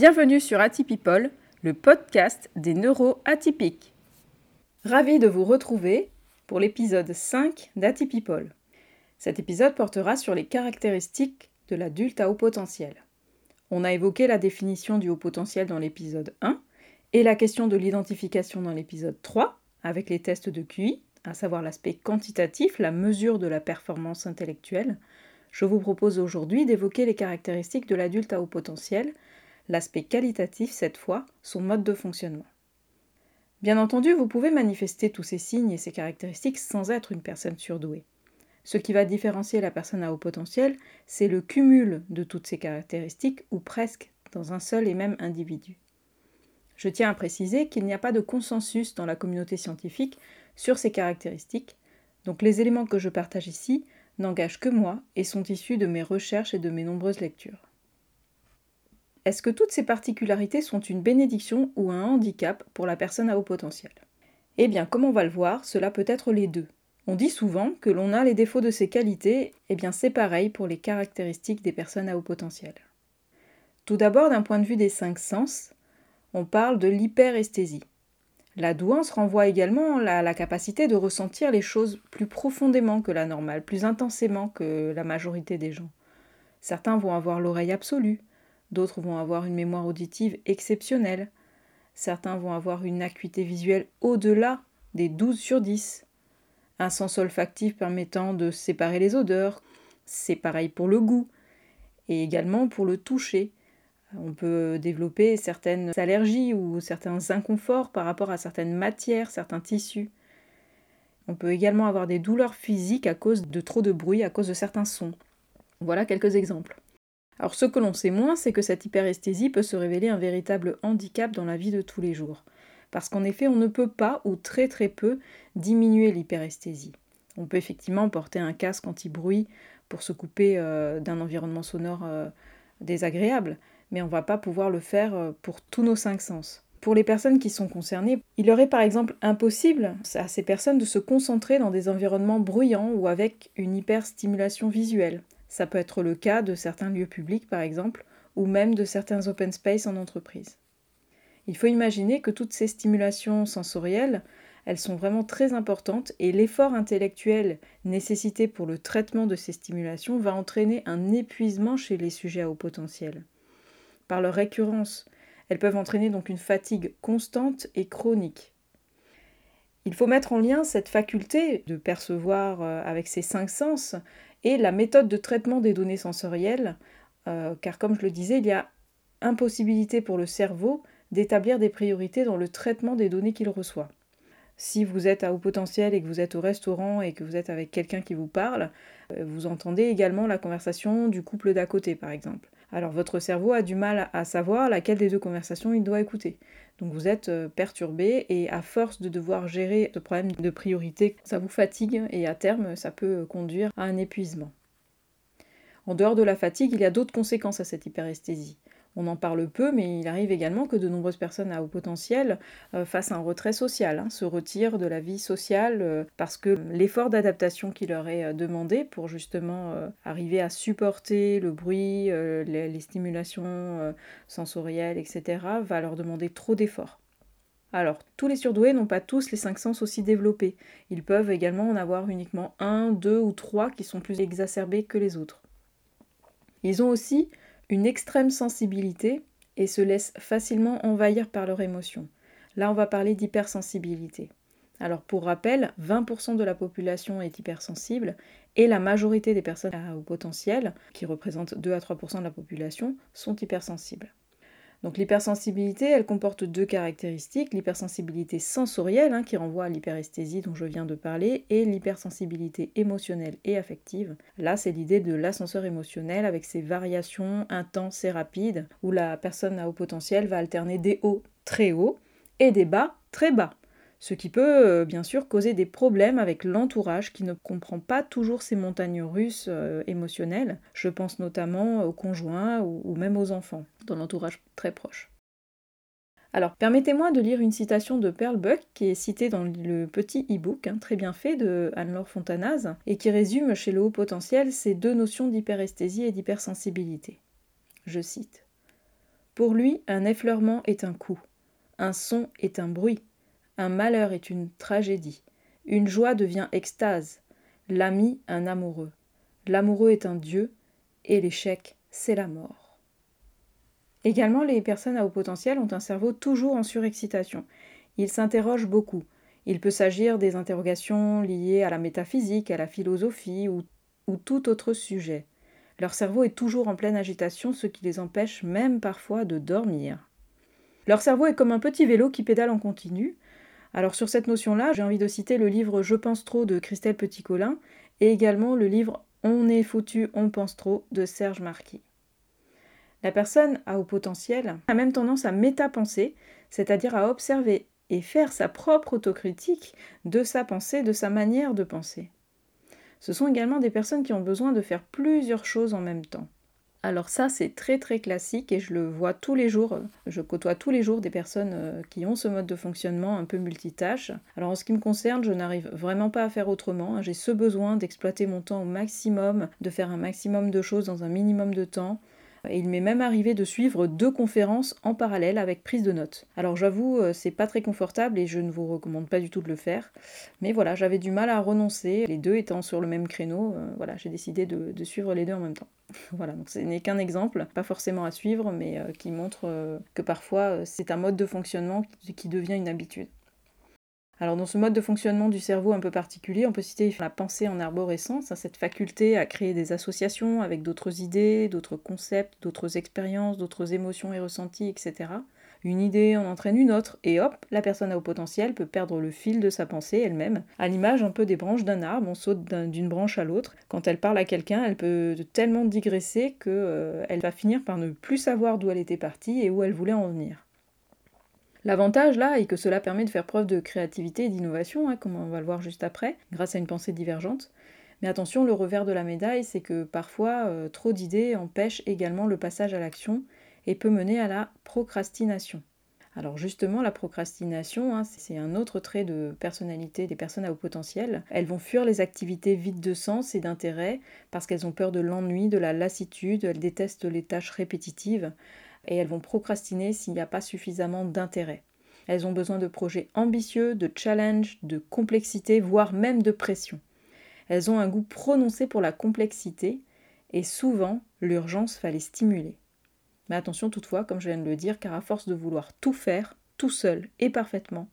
Bienvenue sur Atypipol, le podcast des neuroatypiques. Ravi de vous retrouver pour l'épisode 5 d'Atypipol. Cet épisode portera sur les caractéristiques de l'adulte à haut potentiel. On a évoqué la définition du haut potentiel dans l'épisode 1 et la question de l'identification dans l'épisode 3 avec les tests de QI, à savoir l'aspect quantitatif, la mesure de la performance intellectuelle. Je vous propose aujourd'hui d'évoquer les caractéristiques de l'adulte à haut potentiel, l'aspect qualitatif cette fois, son mode de fonctionnement. Bien entendu, vous pouvez manifester tous ces signes et ces caractéristiques sans être une personne surdouée. Ce qui va différencier la personne à haut potentiel, c'est le cumul de toutes ces caractéristiques, ou presque, dans un seul et même individu. Je tiens à préciser qu'il n'y a pas de consensus dans la communauté scientifique sur ces caractéristiques, donc les éléments que je partage ici n'engagent que moi et sont issus de mes recherches et de mes nombreuses lectures. Est-ce que toutes ces particularités sont une bénédiction ou un handicap pour la personne à haut potentiel? Eh bien, comme on va le voir, cela peut être les deux. On dit souvent que l'on a les défauts de ses qualités, eh bien c'est pareil pour les caractéristiques des personnes à haut potentiel. Tout d'abord, d'un point de vue des cinq sens, on parle de l'hyperesthésie. La douance renvoie également à la capacité de ressentir les choses plus profondément que la normale, plus intensément que la majorité des gens. Certains vont avoir l'oreille absolue, d'autres vont avoir une mémoire auditive exceptionnelle, certains vont avoir une acuité visuelle au-delà des 12 sur 10, un sens olfactif permettant de séparer les odeurs, c'est pareil pour le goût, et également pour le toucher. On peut développer certaines allergies ou certains inconforts par rapport à certaines matières, certains tissus. On peut également avoir des douleurs physiques à cause de trop de bruit, à cause de certains sons. Voilà quelques exemples. Alors ce que l'on sait moins, c'est que cette hyperesthésie peut se révéler un véritable handicap dans la vie de tous les jours. Parce qu'en effet, on ne peut pas, ou très très peu, diminuer l'hyperesthésie. On peut effectivement porter un casque anti-bruit pour se couper euh, d'un environnement sonore euh, désagréable, mais on ne va pas pouvoir le faire euh, pour tous nos cinq sens. Pour les personnes qui sont concernées, il leur est par exemple impossible à ces personnes de se concentrer dans des environnements bruyants ou avec une hyperstimulation visuelle. Ça peut être le cas de certains lieux publics par exemple, ou même de certains open space en entreprise. Il faut imaginer que toutes ces stimulations sensorielles, elles sont vraiment très importantes et l'effort intellectuel nécessité pour le traitement de ces stimulations va entraîner un épuisement chez les sujets à haut potentiel par leur récurrence. Elles peuvent entraîner donc une fatigue constante et chronique. Il faut mettre en lien cette faculté de percevoir euh, avec ses cinq sens et la méthode de traitement des données sensorielles, euh, car comme je le disais, il y a impossibilité pour le cerveau d'établir des priorités dans le traitement des données qu'il reçoit. Si vous êtes à haut potentiel et que vous êtes au restaurant et que vous êtes avec quelqu'un qui vous parle, euh, vous entendez également la conversation du couple d'à côté, par exemple. Alors votre cerveau a du mal à savoir laquelle des deux conversations il doit écouter. Donc vous êtes euh, perturbé et à force de devoir gérer ce problème de priorité, ça vous fatigue et à terme ça peut conduire à un épuisement. En dehors de la fatigue, il y a d'autres conséquences à cette hyperesthésie. On en parle peu, mais il arrive également que de nombreuses personnes à haut potentiel euh, fassent un retrait social, hein, se retirent de la vie sociale euh, parce que l'effort d'adaptation qui leur est euh, demandé pour justement arriver à supporter le bruit, les, stimulations sensorielles, etc., va leur demander trop d'efforts. Alors, tous les surdoués n'ont pas tous les cinq sens aussi développés. Ils peuvent également en avoir uniquement un, deux ou trois qui sont plus exacerbés que les autres. Ils ont aussi une extrême sensibilité et se laissent facilement envahir par leurs émotions. Là, on va parler d'hypersensibilité. Alors pour rappel, 20% de la population est hypersensible et la majorité des personnes à haut potentiel, qui représentent 2 à 3% de la population, sont hypersensibles. Donc l'hypersensibilité, elle comporte deux caractéristiques, l'hypersensibilité sensorielle, hein, qui renvoie à l'hyperesthésie dont je viens de parler, et l'hypersensibilité émotionnelle et affective. Là, c'est l'idée de l'ascenseur émotionnel avec ses variations intenses et rapides, où la personne à haut potentiel va alterner des hauts très hauts et des bas très bas ce qui peut euh, bien sûr causer des problèmes avec l'entourage qui ne comprend pas toujours ces montagnes russes euh, émotionnelles. Je pense notamment aux conjoints ou, même aux enfants, dans l'entourage très proche. Alors, permettez-moi de lire une citation de Pearl Buck qui est citée dans le petit e-book hein, très bien fait de Anne-Laure Fontanaz et qui résume chez le haut potentiel ces deux notions d'hyperesthésie et d'hypersensibilité. Je cite Pour lui, un effleurement est un coup, un son est un bruit, un malheur est une tragédie, une joie devient extase, l'ami un amoureux, l'amoureux est un dieu, et l'échec, c'est la mort. Également, les personnes à haut potentiel ont un cerveau toujours en surexcitation. Ils s'interrogent beaucoup. Il peut s'agir des interrogations liées à la métaphysique, à la philosophie ou, ou tout autre sujet. Leur cerveau est toujours en pleine agitation, ce qui les empêche même parfois de dormir. Leur cerveau est comme un petit vélo qui pédale en continu. Alors sur cette notion-là, j'ai envie de citer le livre Je pense trop de Christelle Petit-Colin et également le livre On est foutu, on pense trop de Serge Marquis. La personne à haut potentiel a même tendance à métapenser, c'est-à-dire à observer et faire sa propre autocritique de sa pensée, de sa manière de penser. Ce sont également des personnes qui ont besoin de faire plusieurs choses en même temps. Alors ça, c'est très très classique et je le vois tous les jours. Je côtoie tous les jours des personnes euh, qui ont ce mode de fonctionnement un peu multitâche. Alors en ce qui me concerne, je n'arrive vraiment pas à faire autrement. J'ai ce besoin d'exploiter mon temps au maximum, de faire un maximum de choses dans un minimum de temps. Il m'est même arrivé de suivre deux conférences en parallèle avec prise de notes. Alors j'avoue, euh, c'est pas très confortable et je ne vous recommande pas du tout de le faire. Mais voilà, j'avais du mal à renoncer, les deux étant sur le même créneau. Euh, voilà, j'ai décidé de, suivre les deux en même temps. voilà, donc ce n'est qu'un exemple, pas forcément à suivre, mais euh, qui montre que parfois c'est un mode de fonctionnement qui devient une habitude. Alors dans ce mode de fonctionnement du cerveau un peu particulier, on peut citer la pensée en arborescence, hein, cette faculté à créer des associations avec d'autres idées, d'autres concepts, d'autres expériences, d'autres émotions et ressentis, etc. Une idée en entraîne une autre, et hop, la personne à haut potentiel peut perdre le fil de sa pensée elle-même, à l'image un peu des branches d'un arbre, on saute d'une branche à l'autre. Quand elle parle à quelqu'un, elle peut tellement digresser qu'elle euh, va finir par ne plus savoir d'où elle était partie et où elle voulait en venir. L'avantage là est que cela permet de faire preuve de créativité et d'innovation, hein, comme on va le voir juste après, grâce à une pensée divergente. Mais attention, le revers de la médaille, c'est que parfois euh, trop d'idées empêchent également le passage à l'action et peut mener à la procrastination. Alors justement, la procrastination, hein, c'est un autre trait de personnalité des personnes à haut potentiel. Elles vont fuir les activités vides de sens et d'intérêt parce qu'elles ont peur de l'ennui, de la lassitude, elles détestent les tâches répétitives et elles vont procrastiner s'il n'y a pas suffisamment d'intérêt. Elles ont besoin de projets ambitieux, de challenge, de complexité, voire même de pression. Elles ont un goût prononcé pour la complexité et souvent l'urgence les stimuler. Mais attention toutefois, comme je viens de le dire, car à force de vouloir tout faire, tout seul et parfaitement,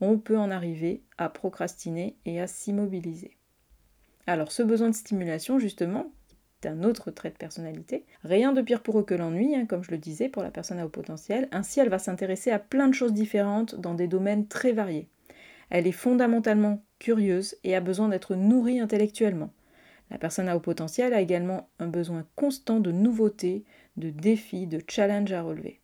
on peut en arriver à procrastiner et à s'immobiliser. Alors ce besoin de stimulation, justement, un autre trait de personnalité. Rien de pire pour eux que l'ennui, hein, comme je le disais, pour la personne à haut potentiel. Ainsi, elle va s'intéresser à plein de choses différentes dans des domaines très variés. Elle est fondamentalement curieuse et a besoin d'être nourrie intellectuellement. La personne à haut potentiel a également un besoin constant de nouveautés, de défis, de challenges à relever.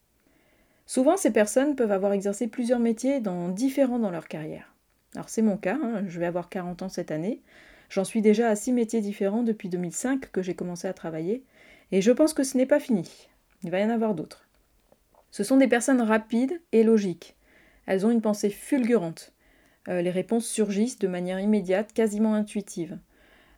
Souvent, ces personnes peuvent avoir exercé plusieurs métiers dans, différents dans leur carrière. Alors c'est mon cas, hein, je vais avoir 40 ans cette année. J'en suis déjà à six métiers différents depuis 2005 que j'ai commencé à travailler, et je pense que ce n'est pas fini. Il va y en avoir d'autres. Ce sont des personnes rapides et logiques. Elles ont une pensée fulgurante. Euh, les réponses surgissent de manière immédiate, quasiment intuitive.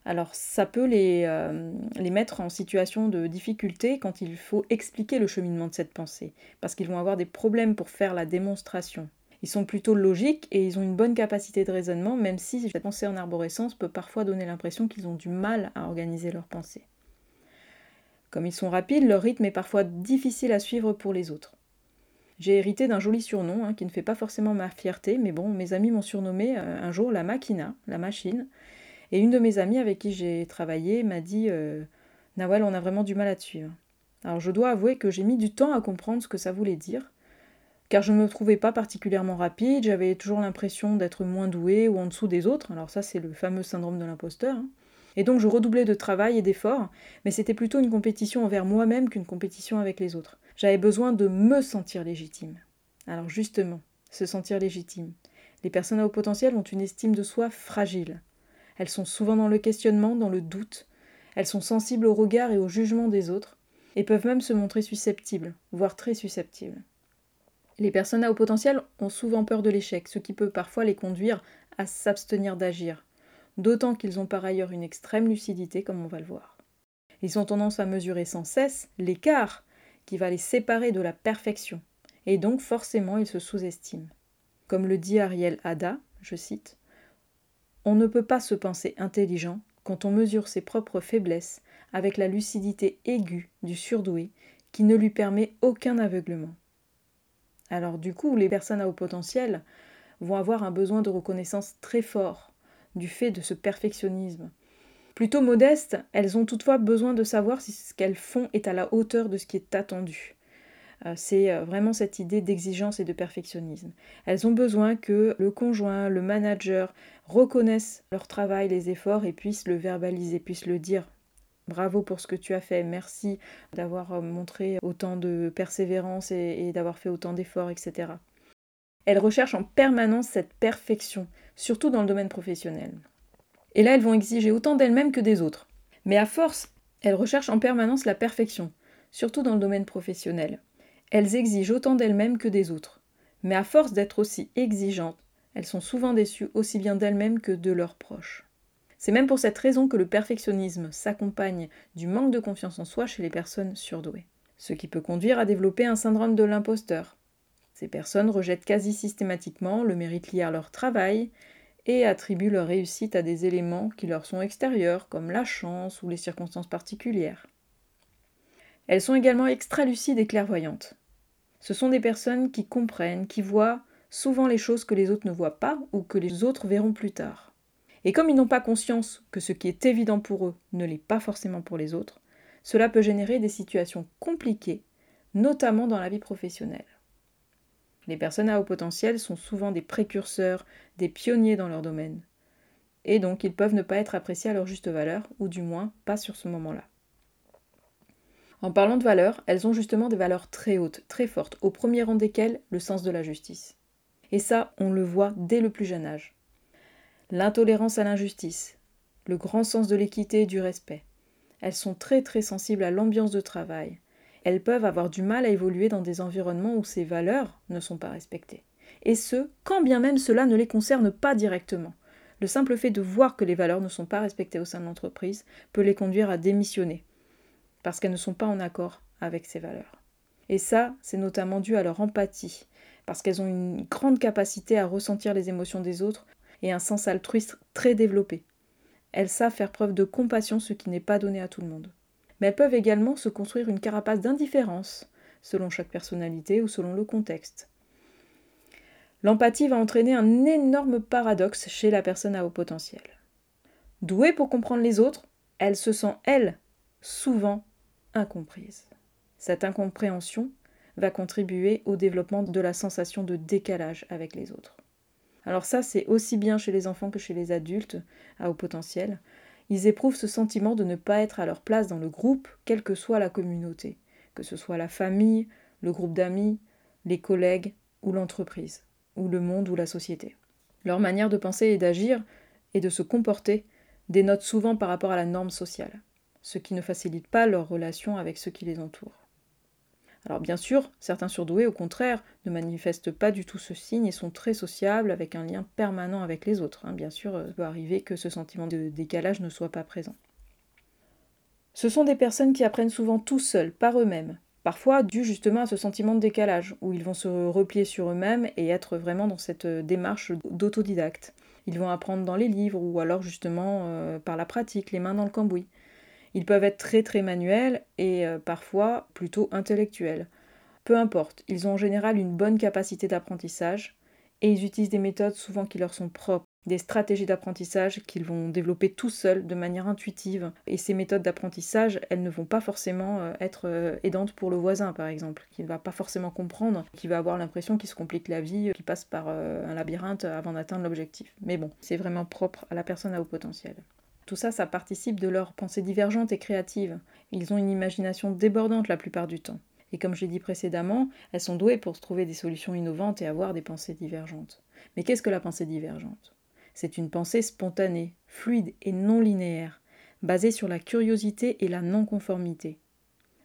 Alors ça peut euh, les, mettre en situation de difficulté quand il faut expliquer le cheminement de cette pensée, parce qu'ils vont avoir des problèmes pour faire la démonstration. Ils sont plutôt logiques et ils ont une bonne capacité de raisonnement, même si cette pensée en arborescence peut parfois donner l'impression qu'ils ont du mal à organiser leurs pensées. Comme ils sont rapides, leur rythme est parfois difficile à suivre pour les autres. J'ai hérité d'un joli surnom hein, qui ne fait pas forcément ma fierté, mais bon, mes amis m'ont surnommé euh, un jour la machina, la machine. Et une de mes amies avec qui j'ai travaillé m'a dit euh, on a vraiment du mal à te suivre. Alors je dois avouer que j'ai mis du temps à comprendre ce que ça voulait dire, car je ne me trouvais pas particulièrement rapide, j'avais toujours l'impression d'être moins douée ou en dessous des autres, alors ça c'est le fameux syndrome de l'imposteur. Hein. Et donc je redoublais de travail et d'efforts, mais c'était plutôt une compétition envers moi-même qu'une compétition avec les autres. J'avais besoin de me sentir légitime. Alors justement, se sentir légitime. Les personnes à haut potentiel ont une estime de soi fragile. Elles sont souvent dans le questionnement, dans le doute. Elles sont sensibles au regard et au jugement des autres, et peuvent même se montrer susceptibles, voire très susceptibles. Les personnes à haut potentiel ont souvent peur de l'échec, ce qui peut parfois les conduire à s'abstenir d'agir, d'autant qu'ils ont par ailleurs une extrême lucidité, comme on va le voir. Ils ont tendance à mesurer sans cesse l'écart qui va les séparer de la perfection, et donc forcément ils se sous-estiment. Comme le dit Ariel Ada, je cite, On ne peut pas se penser intelligent quand on mesure ses propres faiblesses avec la lucidité aiguë du surdoué qui ne lui permet aucun aveuglement. Alors du coup, les personnes à haut potentiel vont avoir un besoin de reconnaissance très fort du fait de ce perfectionnisme. Plutôt modestes, elles ont toutefois besoin de savoir si ce qu'elles font est à la hauteur de ce qui est attendu. Euh, c'est euh, vraiment cette idée d'exigence et de perfectionnisme. Elles ont besoin que le conjoint, le manager reconnaissent leur travail, les efforts et puissent le verbaliser, puissent le dire Bravo pour ce que tu as fait, merci d'avoir euh, montré autant de persévérance et, d'avoir fait autant d'efforts, etc. Elles recherchent en permanence cette perfection, surtout dans le domaine professionnel. Et là, elles vont exiger autant d'elles-mêmes que des autres. Mais à force, elles recherchent en permanence la perfection, surtout dans le domaine professionnel. Elles exigent autant d'elles-mêmes que des autres. Mais à force d'être aussi exigeantes, elles sont souvent déçues aussi bien d'elles-mêmes que de leurs proches. C'est même pour cette raison que le perfectionnisme s'accompagne du manque de confiance en soi chez les personnes surdouées, ce qui peut conduire à développer un syndrome de l'imposteur. Ces personnes rejettent quasi systématiquement le mérite lié à leur travail et attribuent leur réussite à des éléments qui leur sont extérieurs, comme la chance ou les circonstances particulières. Elles sont également extra-lucides et clairvoyantes. Ce sont des personnes qui comprennent, qui voient souvent les choses que les autres ne voient pas ou que les autres verront plus tard. Et comme ils n'ont pas conscience que ce qui est évident pour eux ne l'est pas forcément pour les autres, cela peut générer des situations compliquées, notamment dans la vie professionnelle. Les personnes à haut potentiel sont souvent des précurseurs, des pionniers dans leur domaine. Et donc ils peuvent ne pas être appréciés à leur juste valeur, ou du moins pas sur ce moment-là. En parlant de valeurs, elles ont justement des valeurs très hautes, très fortes, au premier rang desquelles le sens de la justice. Et ça, on le voit dès le plus jeune âge l'intolérance à l'injustice, le grand sens de l'équité et du respect. Elles sont très très sensibles à l'ambiance de travail. Elles peuvent avoir du mal à évoluer dans des environnements où ces valeurs ne sont pas respectées. Et ce, quand bien même cela ne les concerne pas directement. Le simple fait de voir que les valeurs ne sont pas respectées au sein de l'entreprise peut les conduire à démissionner, parce qu'elles ne sont pas en accord avec ces valeurs. Et ça, c'est notamment dû à leur empathie, parce qu'elles ont une grande capacité à ressentir les émotions des autres et un sens altruiste très développé. Elles savent faire preuve de compassion, ce qui n'est pas donné à tout le monde. Mais elles peuvent également se construire une carapace d'indifférence, selon chaque personnalité ou selon le contexte. L'empathie va entraîner un énorme paradoxe chez la personne à haut potentiel. Douée pour comprendre les autres, elle se sent, elle, souvent incomprise. Cette incompréhension va contribuer au développement de la sensation de décalage avec les autres. Alors ça, c'est aussi bien chez les enfants que chez les adultes à haut potentiel. Ils éprouvent ce sentiment de ne pas être à leur place dans le groupe, quelle que soit la communauté, que ce soit la famille, le groupe d'amis, les collègues ou l'entreprise, ou le monde ou la société. Leur manière de penser et d'agir et de se comporter dénote souvent par rapport à la norme sociale, ce qui ne facilite pas leur relation avec ceux qui les entourent. Alors bien sûr, certains surdoués, au contraire, ne manifestent pas du tout ce signe et sont très sociables avec un lien permanent avec les autres. Hein. Bien sûr, il peut arriver que ce sentiment de décalage ne soit pas présent. Ce sont des personnes qui apprennent souvent tout seuls, par eux-mêmes, parfois dû justement à ce sentiment de décalage, où ils vont se replier sur eux-mêmes et être vraiment dans cette démarche d'autodidacte. Ils vont apprendre dans les livres ou alors justement euh, par la pratique, les mains dans le cambouis. Ils peuvent être très très manuels et euh, parfois plutôt intellectuels. Peu importe, ils ont en général une bonne capacité d'apprentissage et ils utilisent des méthodes souvent qui leur sont propres, des stratégies d'apprentissage qu'ils vont développer tout seuls de manière intuitive. Et ces méthodes d'apprentissage, elles ne vont pas forcément euh, être euh, aidantes pour le voisin, par exemple, qui ne va pas forcément comprendre, qui va avoir l'impression qu'il se complique la vie, qu'il passe par un labyrinthe avant d'atteindre l'objectif. Mais bon, c'est vraiment propre à la personne à haut potentiel. Tout ça, ça participe de leur pensée divergente et créative. Ils ont une imagination débordante la plupart du temps. Et comme je l'ai dit précédemment, elles sont douées pour trouver des solutions innovantes et avoir des pensées divergentes. Mais qu'est-ce que la pensée divergente? C'est une pensée spontanée, fluide et non linéaire, basée sur la curiosité et la non-conformité.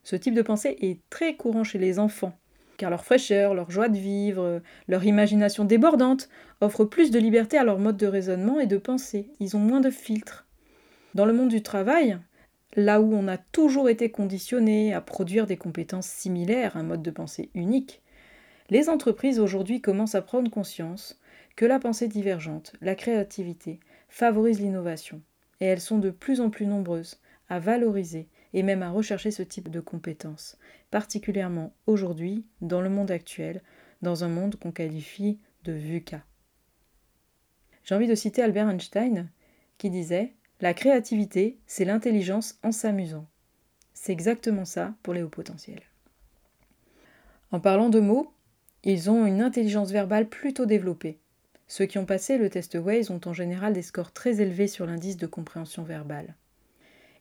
Ce type de pensée est très courant chez les enfants, car leur fraîcheur, leur joie de vivre, leur imagination débordante offrent plus de liberté à leur mode de raisonnement et de pensée. Ils ont moins de filtres. Dans le monde du travail, là où on a toujours été conditionné à produire des compétences similaires, un mode de pensée unique, les entreprises aujourd'hui commencent à prendre conscience que la pensée divergente, la créativité, favorise l'innovation, et elles sont de plus en plus nombreuses à valoriser et même à rechercher ce type de compétences, particulièrement aujourd'hui, dans le monde actuel, dans un monde qu'on qualifie de VUCA. J'ai envie de citer Albert Einstein, qui disait La créativité, c'est l'intelligence en s'amusant. C'est exactement ça pour les hauts potentiels. En parlant de mots, ils ont une intelligence verbale plutôt développée. Ceux qui ont passé le test Waze ont en général des scores très élevés sur l'indice de compréhension verbale.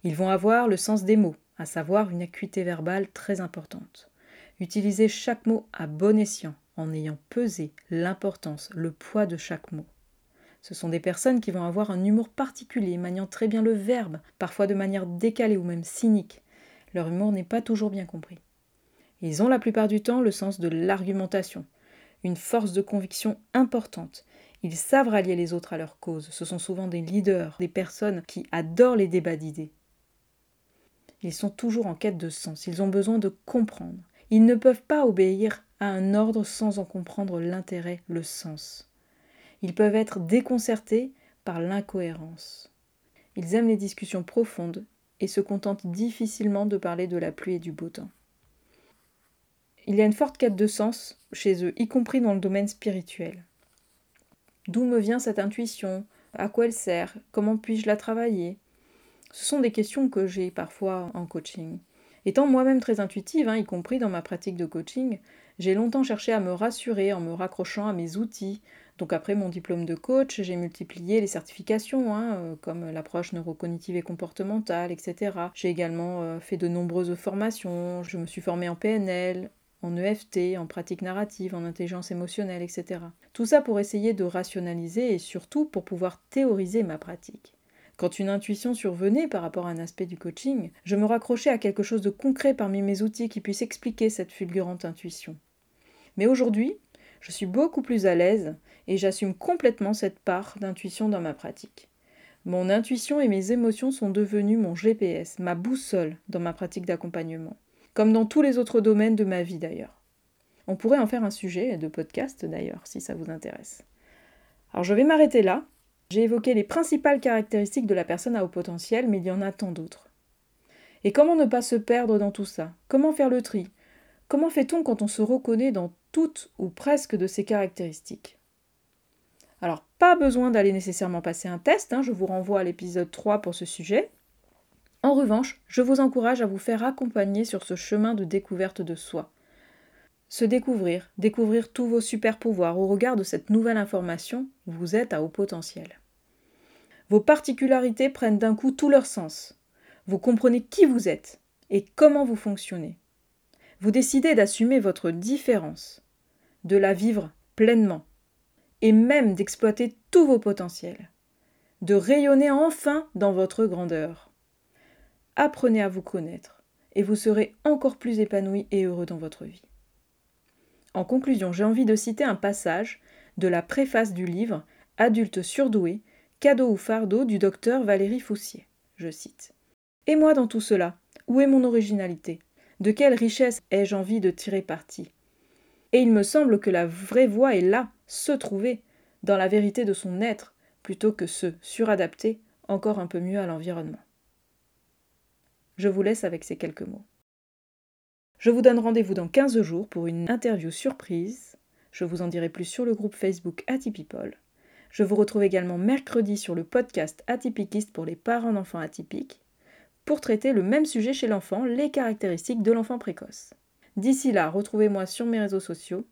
Ils vont avoir le sens des mots, à savoir une acuité verbale très importante. Utiliser chaque mot à bon escient, en ayant pesé l'importance, le poids de chaque mot. Ce sont des personnes qui vont avoir un humour particulier, maniant très bien le verbe, parfois de manière décalée ou même cynique. Leur humour n'est pas toujours bien compris. Ils ont la plupart du temps le sens de l'argumentation, une force de conviction importante. Ils savent rallier les autres à leur cause. Ce sont souvent des leaders, des personnes qui adorent les débats d'idées. Ils sont toujours en quête de sens, ils ont besoin de comprendre. Ils ne peuvent pas obéir à un ordre sans en comprendre l'intérêt, le sens. Ils peuvent être déconcertés par l'incohérence. Ils aiment les discussions profondes et se contentent difficilement de parler de la pluie et du beau temps. Il y a une forte quête de sens chez eux, y compris dans le domaine spirituel. D'où me vient cette intuition? À quoi elle sert? Comment puis-je la travailler? Ce sont des questions que j'ai parfois en coaching. Étant moi-même très intuitive, hein, y compris dans ma pratique de coaching, j'ai longtemps cherché à me rassurer en me raccrochant à mes outils. Donc après mon diplôme de coach, j'ai multiplié les certifications, hein, euh, comme l'approche neurocognitive et comportementale, etc. J'ai également euh, fait de nombreuses formations, je me suis formée en PNL, en EFT, en pratique narrative, en intelligence émotionnelle, etc. Tout ça pour essayer de rationaliser et surtout pour pouvoir théoriser ma pratique. Quand une intuition survenait par rapport à un aspect du coaching, je me raccrochais à quelque chose de concret parmi mes outils qui puisse expliquer cette fulgurante intuition. Mais aujourd'hui, je suis beaucoup plus à l'aise et j'assume complètement cette part d'intuition dans ma pratique. Mon intuition et mes émotions sont devenues mon GPS, ma boussole dans ma pratique d'accompagnement comme dans tous les autres domaines de ma vie d'ailleurs. On pourrait en faire un sujet de podcast d'ailleurs, si ça vous intéresse. Alors je vais m'arrêter là. J'ai évoqué les principales caractéristiques de la personne à haut potentiel, mais il y en a tant d'autres. Et comment ne pas se perdre dans tout ça? Comment faire le tri? Comment fait-on quand on se reconnaît dans toutes ou presque de ces caractéristiques? Pas besoin d'aller nécessairement passer un test, hein, je vous renvoie à l'épisode 3 pour ce sujet. En revanche, je vous encourage à vous faire accompagner sur ce chemin de découverte de soi. Se découvrir, découvrir tous vos super pouvoirs au regard de cette nouvelle information, vous êtes à haut potentiel. Vos particularités prennent d'un coup tout leur sens. Vous comprenez qui vous êtes et comment vous fonctionnez. Vous décidez d'assumer votre différence, de la vivre pleinement et même d'exploiter tous vos potentiels, de rayonner enfin dans votre grandeur. Apprenez à vous connaître et vous serez encore plus épanoui et heureux dans votre vie. En conclusion, j'ai envie de citer un passage de la préface du livre Adulte surdoué, cadeau ou fardeau du docteur Valérie Foussier. Je cite. Et moi dans tout cela, où est mon originalité? De quelle richesse ai-je envie de tirer parti? Et il me semble que la vraie voie est là, se trouver, dans la vérité de son être, plutôt que se suradapter encore un peu mieux à l'environnement. Je vous laisse avec ces quelques mots. Je vous donne rendez-vous dans 15 jours pour une interview surprise. Je vous en dirai plus sur le groupe Facebook Atypipol. Je vous retrouve également mercredi sur le podcast Atypiquiste pour les parents d'enfants atypiques pour traiter le même sujet chez l'enfant, les caractéristiques de l'enfant précoce. D'ici là, retrouvez-moi sur mes réseaux sociaux